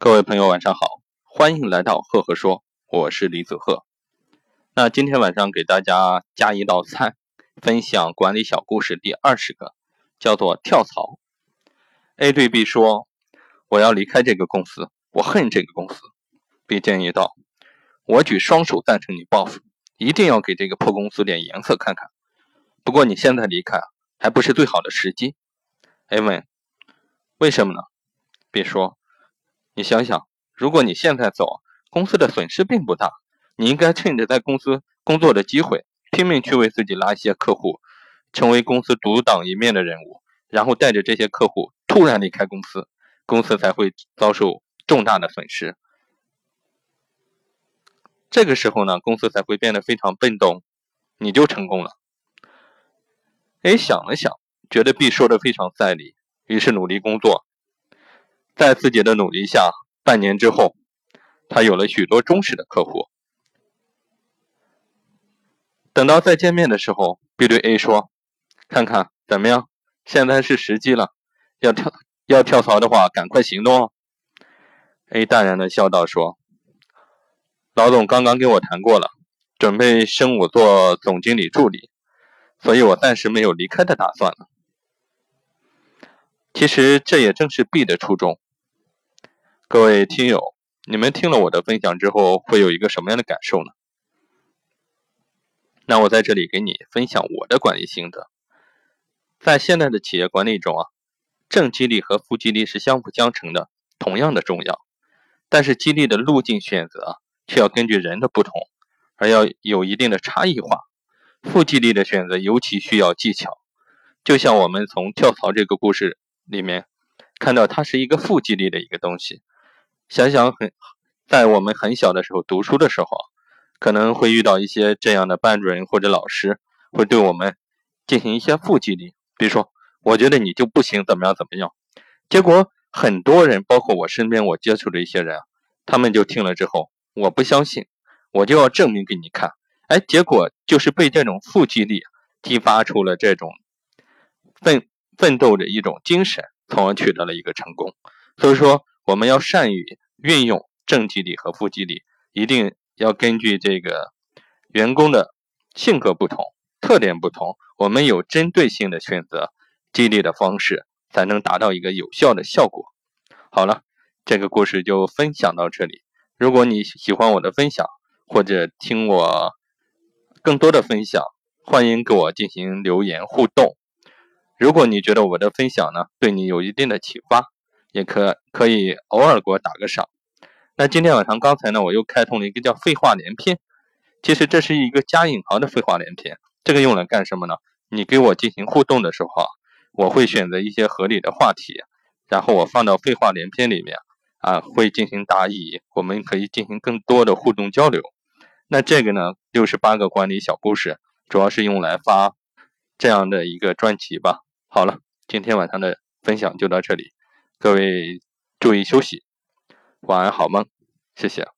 各位朋友，晚上好，欢迎来到赫赫说，我是李子赫。那今天晚上给大家加一道菜，分享管理小故事第二十个，叫做跳槽。A 对 B 说：“我要离开这个公司，我恨这个公司。”B 建议道：“我举双手赞成你报复，一定要给这个破公司点颜色看看。不过你现在离开还不是最好的时机。”A 问：“为什么呢？”B 说。你想想，如果你现在走，公司的损失并不大。你应该趁着在公司工作的机会，拼命去为自己拉一些客户，成为公司独当一面的人物，然后带着这些客户突然离开公司，公司才会遭受重大的损失。这个时候呢，公司才会变得非常被动，你就成功了。A 想了想，觉得 B 说的非常在理，于是努力工作。在自己的努力下，半年之后，他有了许多忠实的客户。等到再见面的时候，B 对 A 说：“看看怎么样？现在是时机了，要跳要跳槽的话，赶快行动哦。”A 淡然的笑道：“说，老总刚刚跟我谈过了，准备升我做总经理助理，所以我暂时没有离开的打算了。其实这也正是 B 的初衷。”各位听友，你们听了我的分享之后，会有一个什么样的感受呢？那我在这里给你分享我的管理心得。在现在的企业管理中啊，正激励和负激励是相辅相成的，同样的重要。但是激励的路径选择却要根据人的不同，而要有一定的差异化。负激励的选择尤其需要技巧。就像我们从跳槽这个故事里面看到，它是一个负激励的一个东西。想想很，在我们很小的时候读书的时候，可能会遇到一些这样的班主任或者老师，会对我们进行一些负激励，比如说，我觉得你就不行，怎么样怎么样。结果很多人，包括我身边我接触的一些人，他们就听了之后，我不相信，我就要证明给你看。哎，结果就是被这种负激励激发出了这种奋奋斗的一种精神，从而取得了一个成功。所以说。我们要善于运用正激励和负激励，一定要根据这个员工的性格不同、特点不同，我们有针对性的选择激励的方式，才能达到一个有效的效果。好了，这个故事就分享到这里。如果你喜欢我的分享，或者听我更多的分享，欢迎给我进行留言互动。如果你觉得我的分享呢，对你有一定的启发。也可可以偶尔给我打个赏。那今天晚上刚才呢，我又开通了一个叫“废话连篇”，其实这是一个加引号的废话连篇。这个用来干什么呢？你给我进行互动的时候，我会选择一些合理的话题，然后我放到废话连篇里面啊，会进行答疑，我们可以进行更多的互动交流。那这个呢，六十八个管理小故事，主要是用来发这样的一个专辑吧。好了，今天晚上的分享就到这里。各位注意休息，晚安好梦，谢谢。